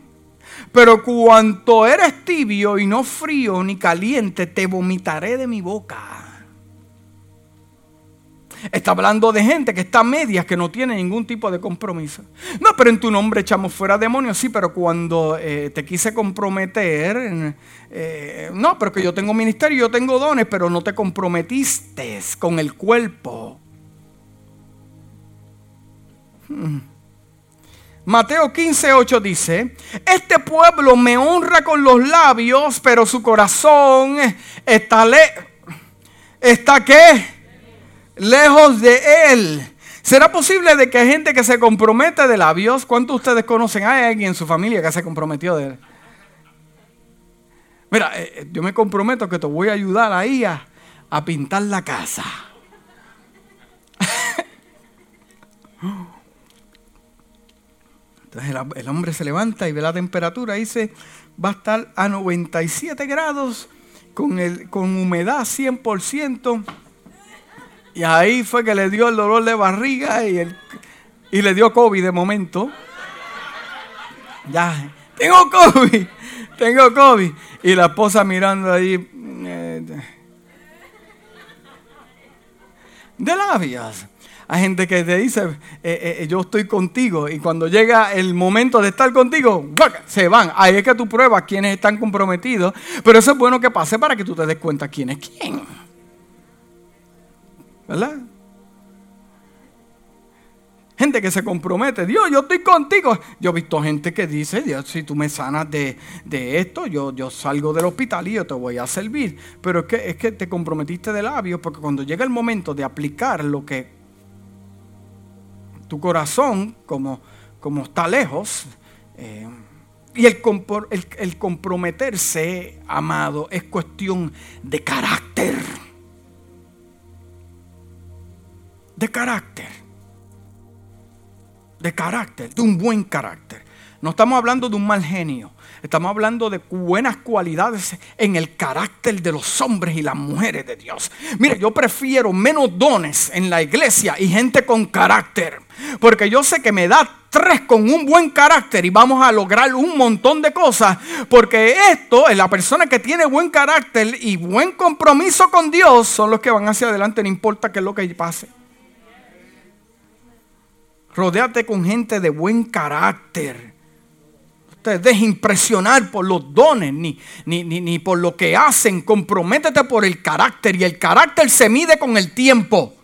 pero cuanto eres tibio y no frío ni caliente, te vomitaré de mi boca. Está hablando de gente que está a medias, que no tiene ningún tipo de compromiso. No, pero en tu nombre echamos fuera demonios, sí, pero cuando eh, te quise comprometer, eh, no, pero que yo tengo ministerio, yo tengo dones, pero no te comprometiste con el cuerpo. Hmm. Mateo 15, 8 dice, este pueblo me honra con los labios, pero su corazón está, le está ¿qué? Lejos de él. ¿Será posible de que hay gente que se compromete de labios? ¿Cuántos de ustedes conocen? ¿Hay alguien en su familia que se comprometió de él? Mira, eh, eh, yo me comprometo que te voy a ayudar ahí a, a pintar la casa. el, hombre se levanta y ve la temperatura, dice, va a estar a 97 grados con, el, con humedad 100%. Y ahí fue que le dio el dolor de barriga y, el, y le dio COVID de momento. Ya, tengo COVID, tengo COVID. Y la esposa mirando ahí. Eh, de labios. Hay gente que te dice, eh, eh, yo estoy contigo. Y cuando llega el momento de estar contigo, se van. Ahí es que tú pruebas quiénes están comprometidos. Pero eso es bueno que pase para que tú te des cuenta quién es quién. ¿Verdad? Gente que se compromete, Dios, yo estoy contigo. Yo he visto gente que dice, Dios, si tú me sanas de, esto, yo, yo salgo del hospital y yo te voy a servir. Pero es que, es que te comprometiste de labios, porque cuando llega el momento de aplicar lo que tu corazón, como, como está lejos, eh, y el, el, comprometerse, amado, es cuestión de carácter. De carácter. De carácter, de un buen carácter. No estamos hablando de un mal genio. Estamos hablando de buenas cualidades en el carácter de los hombres y las mujeres de Dios. Mire, yo prefiero menos dones en la iglesia y gente con carácter. Porque yo sé que me da tres con un buen carácter y vamos a lograr un montón de cosas. Porque esto, es la persona que tiene buen carácter y buen compromiso con Dios, son los que van hacia adelante, no importa qué es lo que pase. Rodéate con gente de buen carácter te dejes impresionar por los dones ni, ni, ni, por lo que hacen. Comprométete por el carácter. Y el carácter se mide con el tiempo.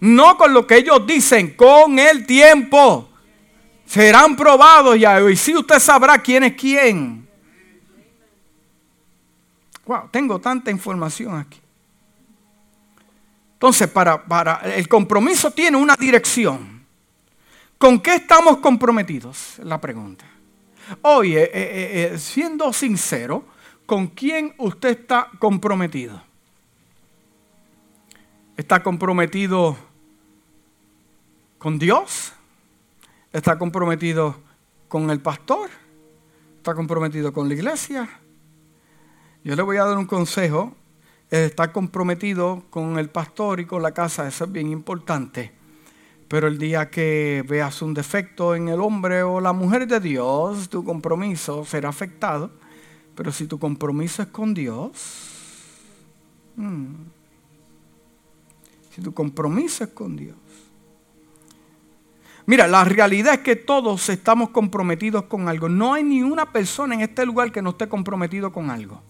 No con lo que ellos dicen, con el tiempo. Serán probados ya. Y si usted sabrá quién es quién. Wow, tengo tanta información aquí. Entonces, para, para, el compromiso tiene una dirección. ¿Con qué estamos comprometidos? La pregunta. Oye, eh, eh, eh, siendo sincero, ¿con quién usted está comprometido? ¿Está comprometido con Dios? ¿Está comprometido con el pastor? ¿Está comprometido con la iglesia? Yo le voy a dar un consejo. Estar comprometido con el pastor y con la casa, eso es bien importante. Pero el día que veas un defecto en el hombre o la mujer de Dios, tu compromiso será afectado. Pero si tu compromiso es con Dios, hmm, si tu compromiso es con Dios. Mira, la realidad es que todos estamos comprometidos con algo. No hay ni una persona en este lugar que no esté comprometido con algo.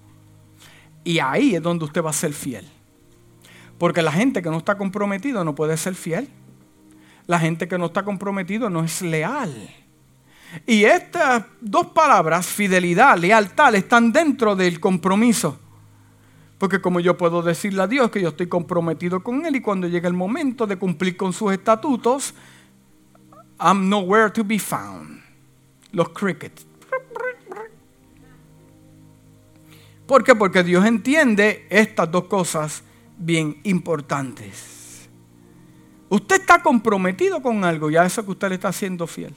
Y ahí es donde usted va a ser fiel. Porque la gente que no está comprometida no puede ser fiel. La gente que no está comprometido no es leal. Y estas dos palabras, fidelidad, lealtad, están dentro del compromiso. Porque como yo puedo decirle a Dios que yo estoy comprometido con Él y cuando llega el momento de cumplir con sus estatutos, I'm nowhere to be found. Los crickets. ¿Por qué? Porque Dios entiende estas dos cosas bien importantes. Usted está comprometido con algo y a eso que usted le está haciendo fiel.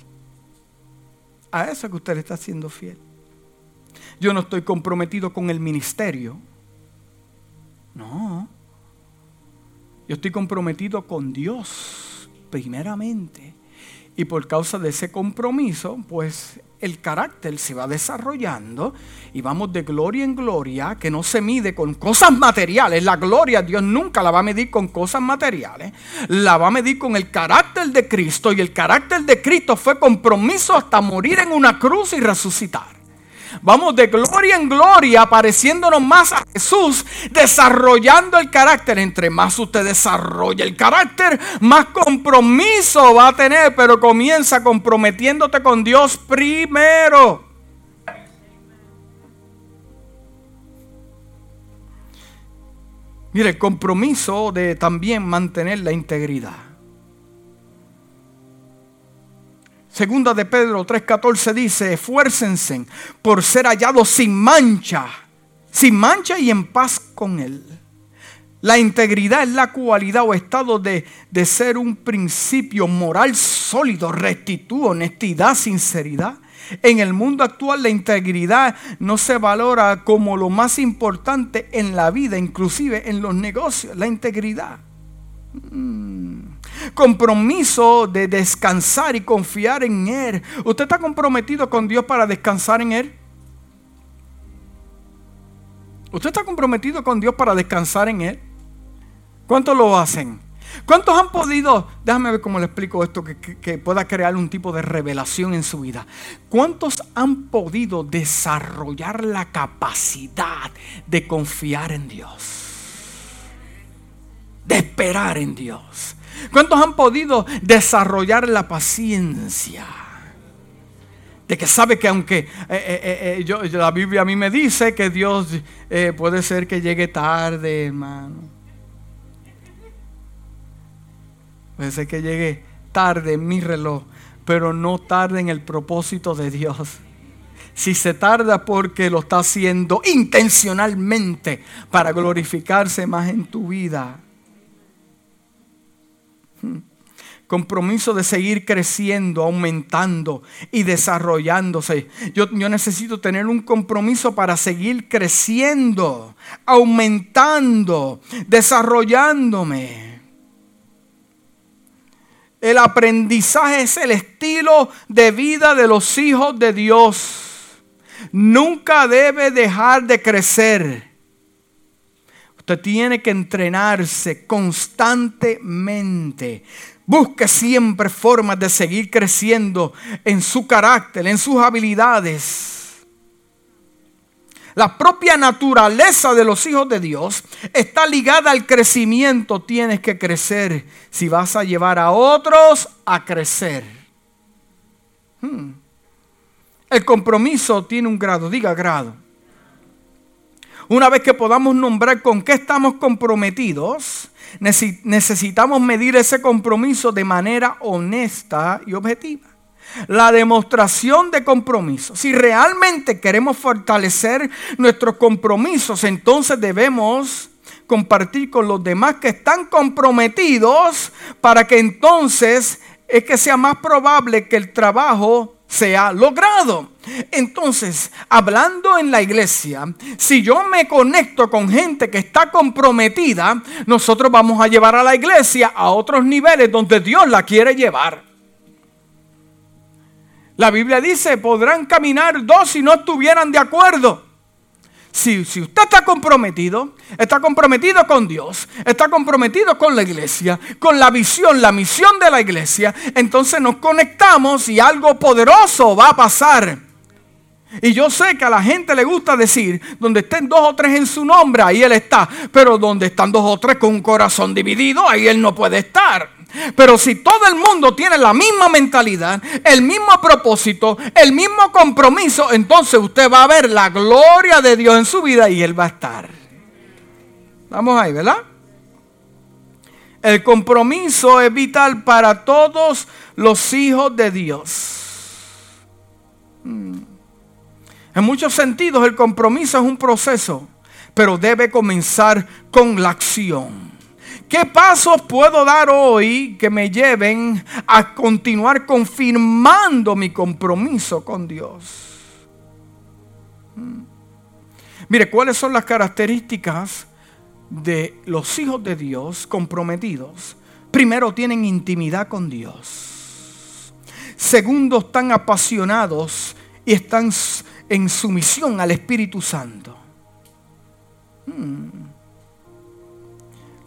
A eso que usted le está haciendo fiel. Yo no estoy comprometido con el ministerio. No. Yo estoy comprometido con Dios, primeramente. Y por causa de ese compromiso, pues el carácter se va desarrollando y vamos de gloria en gloria, que no se mide con cosas materiales. La gloria Dios nunca la va a medir con cosas materiales, la va a medir con el carácter de Cristo y el carácter de Cristo fue compromiso hasta morir en una cruz y resucitar. Vamos de gloria en gloria, pareciéndonos más a Jesús, desarrollando el carácter. Entre más usted desarrolla el carácter, más compromiso va a tener, pero comienza comprometiéndote con Dios primero. Mire, el compromiso de también mantener la integridad. Segunda de Pedro 3:14 dice, esfuércense por ser hallados sin mancha, sin mancha y en paz con Él. La integridad es la cualidad o estado de, de ser un principio moral sólido, rectitud, honestidad, sinceridad. En el mundo actual la integridad no se valora como lo más importante en la vida, inclusive en los negocios, la integridad. Mm compromiso de descansar y confiar en Él. ¿Usted está comprometido con Dios para descansar en Él? ¿Usted está comprometido con Dios para descansar en Él? ¿Cuántos lo hacen? ¿Cuántos han podido, déjame ver cómo le explico esto, que, que, pueda crear un tipo de revelación en su vida? ¿Cuántos han podido desarrollar la capacidad de confiar en Dios? De esperar en Dios ¿Cuántos han podido desarrollar la paciencia? De que sabe que aunque eh, eh, eh, la Biblia a mí me dice que Dios puede ser que llegue tarde, hermano. Puede ser que llegue tarde en mi reloj, pero no tarde en el propósito de Dios. Si se tarda porque lo está haciendo intencionalmente para glorificarse más en tu vida compromiso de seguir creciendo, aumentando y desarrollándose. Yo, necesito tener un compromiso para seguir creciendo, aumentando, desarrollándome. El aprendizaje es el estilo de vida de los hijos de Dios. Nunca debe dejar de crecer. Usted tiene que entrenarse constantemente. Busque siempre formas de seguir creciendo en su carácter, en sus habilidades. La propia naturaleza de los hijos de Dios está ligada al crecimiento. Tienes que crecer si vas a llevar a otros a crecer. Hmm. El compromiso tiene un grado, diga grado. Una vez que podamos nombrar con qué estamos comprometidos, necesitamos medir ese compromiso de manera honesta y objetiva. La demostración de compromiso. Si realmente queremos fortalecer nuestros compromisos, entonces debemos compartir con los demás que están comprometidos para que entonces es que sea más probable que el trabajo sea logrado. Entonces, hablando en la iglesia, si yo me conecto con gente que está comprometida, nosotros vamos a llevar a la iglesia a otros niveles donde Dios la quiere llevar. La Biblia dice, podrán caminar dos si no estuvieran de acuerdo. Si, usted está comprometido, está comprometido con Dios, está comprometido con la iglesia, con la visión, la misión de la iglesia, entonces nos conectamos y algo poderoso va a pasar. Y yo sé que a la gente le gusta decir, donde estén dos o tres en su nombre, ahí Él está. Pero donde están dos o tres con un corazón dividido, ahí Él no puede estar. Pero si todo el mundo tiene la misma mentalidad, el mismo propósito, el mismo compromiso, entonces usted va a ver la gloria de Dios en su vida y Él va a estar. Vamos ahí, ¿verdad? El compromiso es vital para todos los hijos de Dios. Hmm. En muchos sentidos el compromiso es un proceso, pero debe comenzar con la acción. ¿Qué pasos puedo dar hoy que me lleven a continuar confirmando mi compromiso con Dios? Hmm. Mire, ¿cuáles son las características de los hijos de Dios comprometidos? Primero, tienen intimidad con Dios. segundos tan apasionados y están en sumisión al Espíritu Santo. Hmm.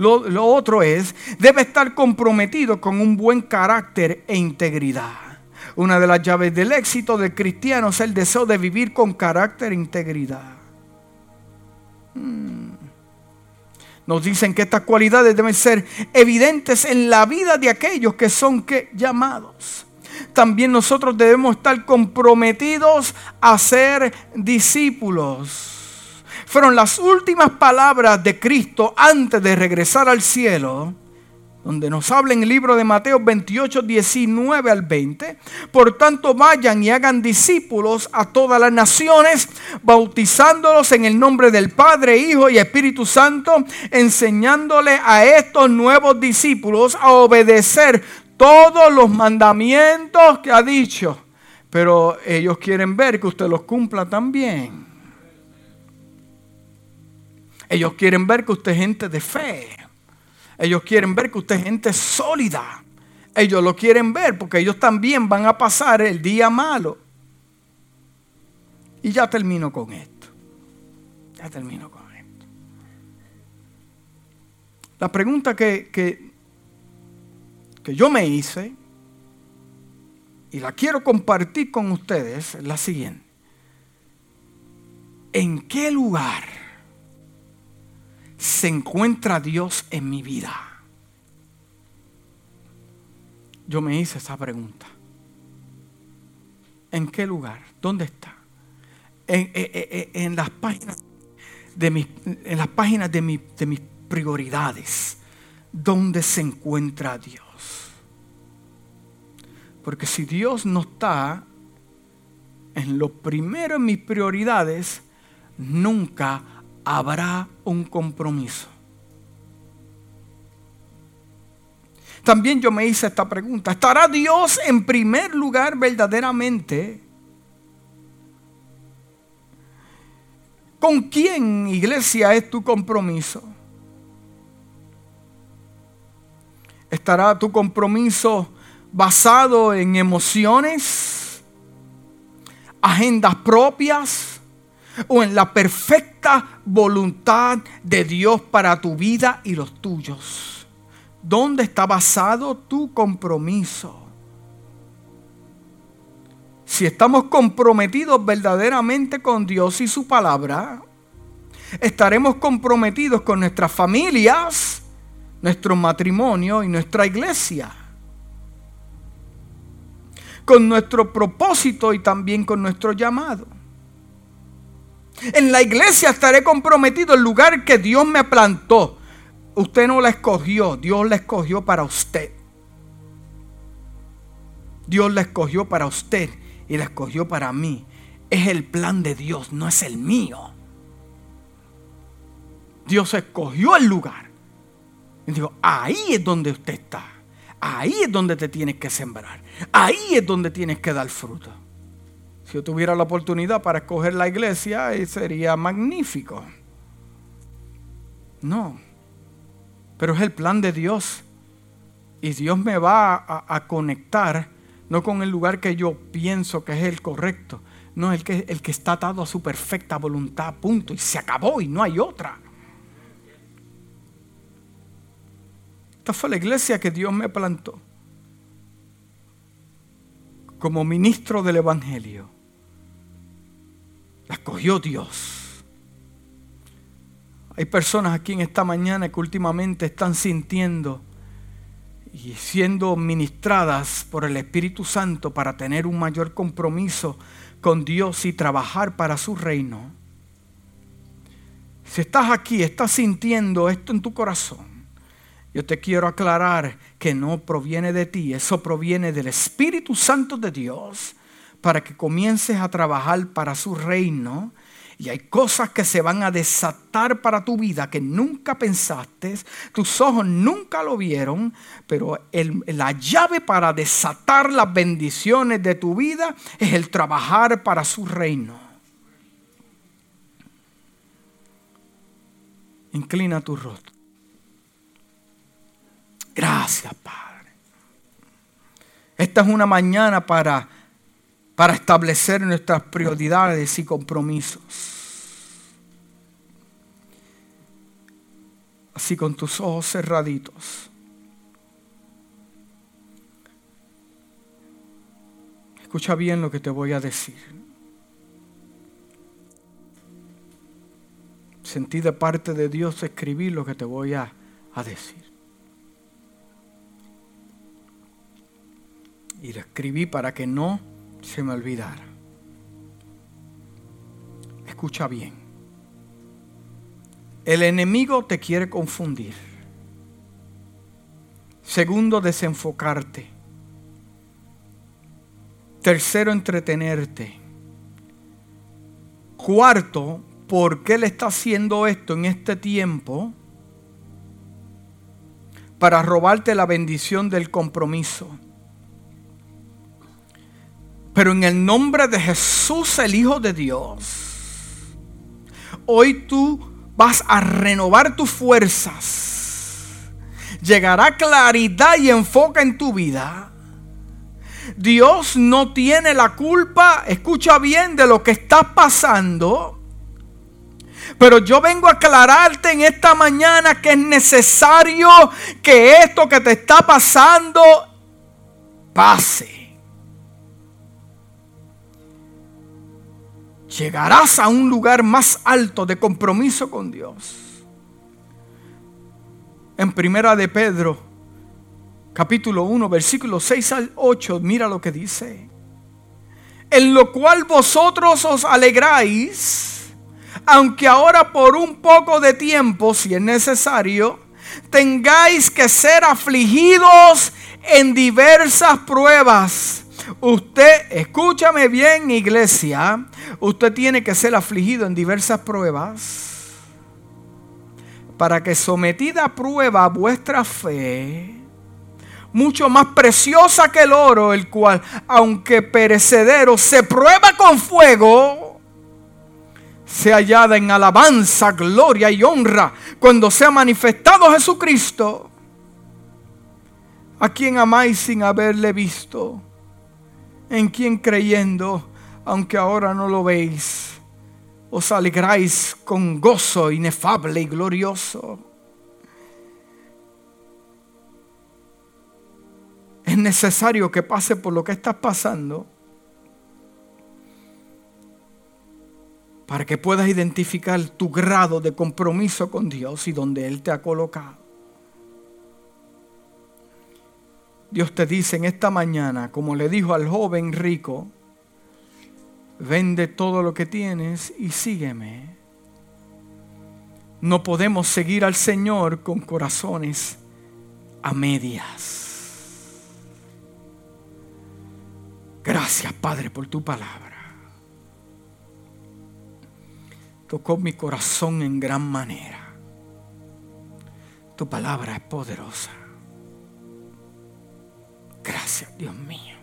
Lo, otro es, debe estar comprometido con un buen carácter e integridad. Una de las llaves del éxito del cristiano es el deseo de vivir con carácter e integridad. Hmm. Nos dicen que estas cualidades deben ser evidentes en la vida de aquellos que son llamados. También nosotros debemos estar comprometidos a ser discípulos. Fueron las últimas palabras de Cristo antes de regresar al cielo donde nos habla en el libro de Mateo 28, 19 al 20. Por tanto, vayan y hagan discípulos a todas las naciones, bautizándolos en el nombre del Padre, Hijo y Espíritu Santo, enseñándole a estos nuevos discípulos a obedecer todos los mandamientos que ha dicho. Pero ellos quieren ver que usted los cumpla también. Ellos quieren ver que usted es gente de fe. Ellos quieren ver que usted es gente sólida. Ellos lo quieren ver porque ellos también van a pasar el día malo. Y ya termino con esto. Ya termino con esto. La pregunta que, que, que yo me hice y la quiero compartir con ustedes es la siguiente. ¿En qué lugar se encuentra Dios en mi vida? Yo me hice esa pregunta. ¿En qué lugar? ¿Dónde está? En, eh, eh, eh, las páginas de mis, en las páginas de, de mis prioridades. ¿Dónde se encuentra Dios? Porque si Dios no está en lo primero en mis prioridades, nunca habrá un compromiso. También yo me hice esta pregunta, ¿estará Dios en primer lugar verdaderamente? ¿Con quién, iglesia, es tu compromiso? ¿Estará tu compromiso basado en emociones, agendas propias, o en la perfecta voluntad de Dios para tu vida y los tuyos? ¿Dónde está basado tu compromiso? Si estamos comprometidos verdaderamente con Dios y su palabra, estaremos comprometidos con nuestras familias, nuestro matrimonio y nuestra iglesia. Con nuestro propósito y también con nuestro llamado. En la iglesia estaré comprometido el lugar que Dios me plantó. Usted no la escogió, Dios la escogió para usted. Dios la escogió para usted y la escogió para mí. Es el plan de Dios, no es el mío. Dios escogió el lugar. Y dijo, ahí es donde usted está. Ahí es donde te tienes que sembrar. Ahí es donde tienes que dar fruto. Si yo tuviera la oportunidad para escoger la iglesia, sería magnífico. No, pero es el plan de Dios. Y Dios me va a, conectar, no con el lugar que yo pienso que es el correcto, no el que, el que está atado a su perfecta voluntad, punto. Y se acabó y no hay otra. Esta fue la iglesia que Dios me plantó como ministro del Evangelio. La escogió Dios. Hay personas aquí en esta mañana que últimamente están sintiendo y siendo ministradas por el Espíritu Santo para tener un mayor compromiso con Dios y trabajar para su reino. Si estás aquí, estás sintiendo esto en tu corazón, yo te quiero aclarar que no proviene de ti, eso proviene del Espíritu Santo de Dios para que comiences a trabajar para su reino. Y hay cosas que se van a desatar para tu vida que nunca pensaste, tus ojos nunca lo vieron, pero la llave para desatar las bendiciones de tu vida es el trabajar para su reino. Inclina tu rostro. Gracias, Padre. Esta es una mañana para, para establecer nuestras prioridades y compromisos. Así con tus ojos cerraditos. Escucha bien lo que te voy a decir. Sentí de parte de Dios escribir lo que te voy a, a decir. Y lo escribí para que no se me olvidara. Escucha bien. El enemigo te quiere confundir. Segundo, desenfocarte. Tercero, entretenerte. Cuarto, ¿por qué le está haciendo esto en este tiempo? Para robarte la bendición del compromiso. Pero en el nombre de Jesús, el Hijo de Dios, hoy tú vas a renovar tus fuerzas. Llegará claridad y enfoque en tu vida. Dios no tiene la culpa, escucha bien, de lo que está pasando. Pero yo vengo a aclararte en esta mañana que es necesario que esto que te está pasando pase. Llegarás a un lugar más alto de compromiso con Dios. En primera de Pedro, capítulo 1, versículo 6 al 8, mira lo que dice. En lo cual vosotros os alegráis, aunque ahora por un poco de tiempo, si es necesario, tengáis que ser afligidos en diversas pruebas Usted, escúchame bien iglesia, usted tiene que ser afligido en diversas pruebas para que sometida a prueba vuestra fe, mucho más preciosa que el oro, el cual, aunque perecedero, se prueba con fuego, sea hallada en alabanza, gloria y honra cuando sea manifestado Jesucristo, a quien amáis sin haberle visto en quien creyendo, aunque ahora no lo veis, os alegráis con gozo inefable y glorioso. Es necesario que pase por lo que estás pasando para que puedas identificar tu grado de compromiso con Dios y donde Él te ha colocado. Dios te dice en esta mañana, como le dijo al joven rico, vende todo lo que tienes y sígueme. No podemos seguir al Señor con corazones a medias. Gracias, Padre, por tu palabra. Tocó mi corazón en gran manera. Tu palabra es poderosa. Gracias, Dios mío.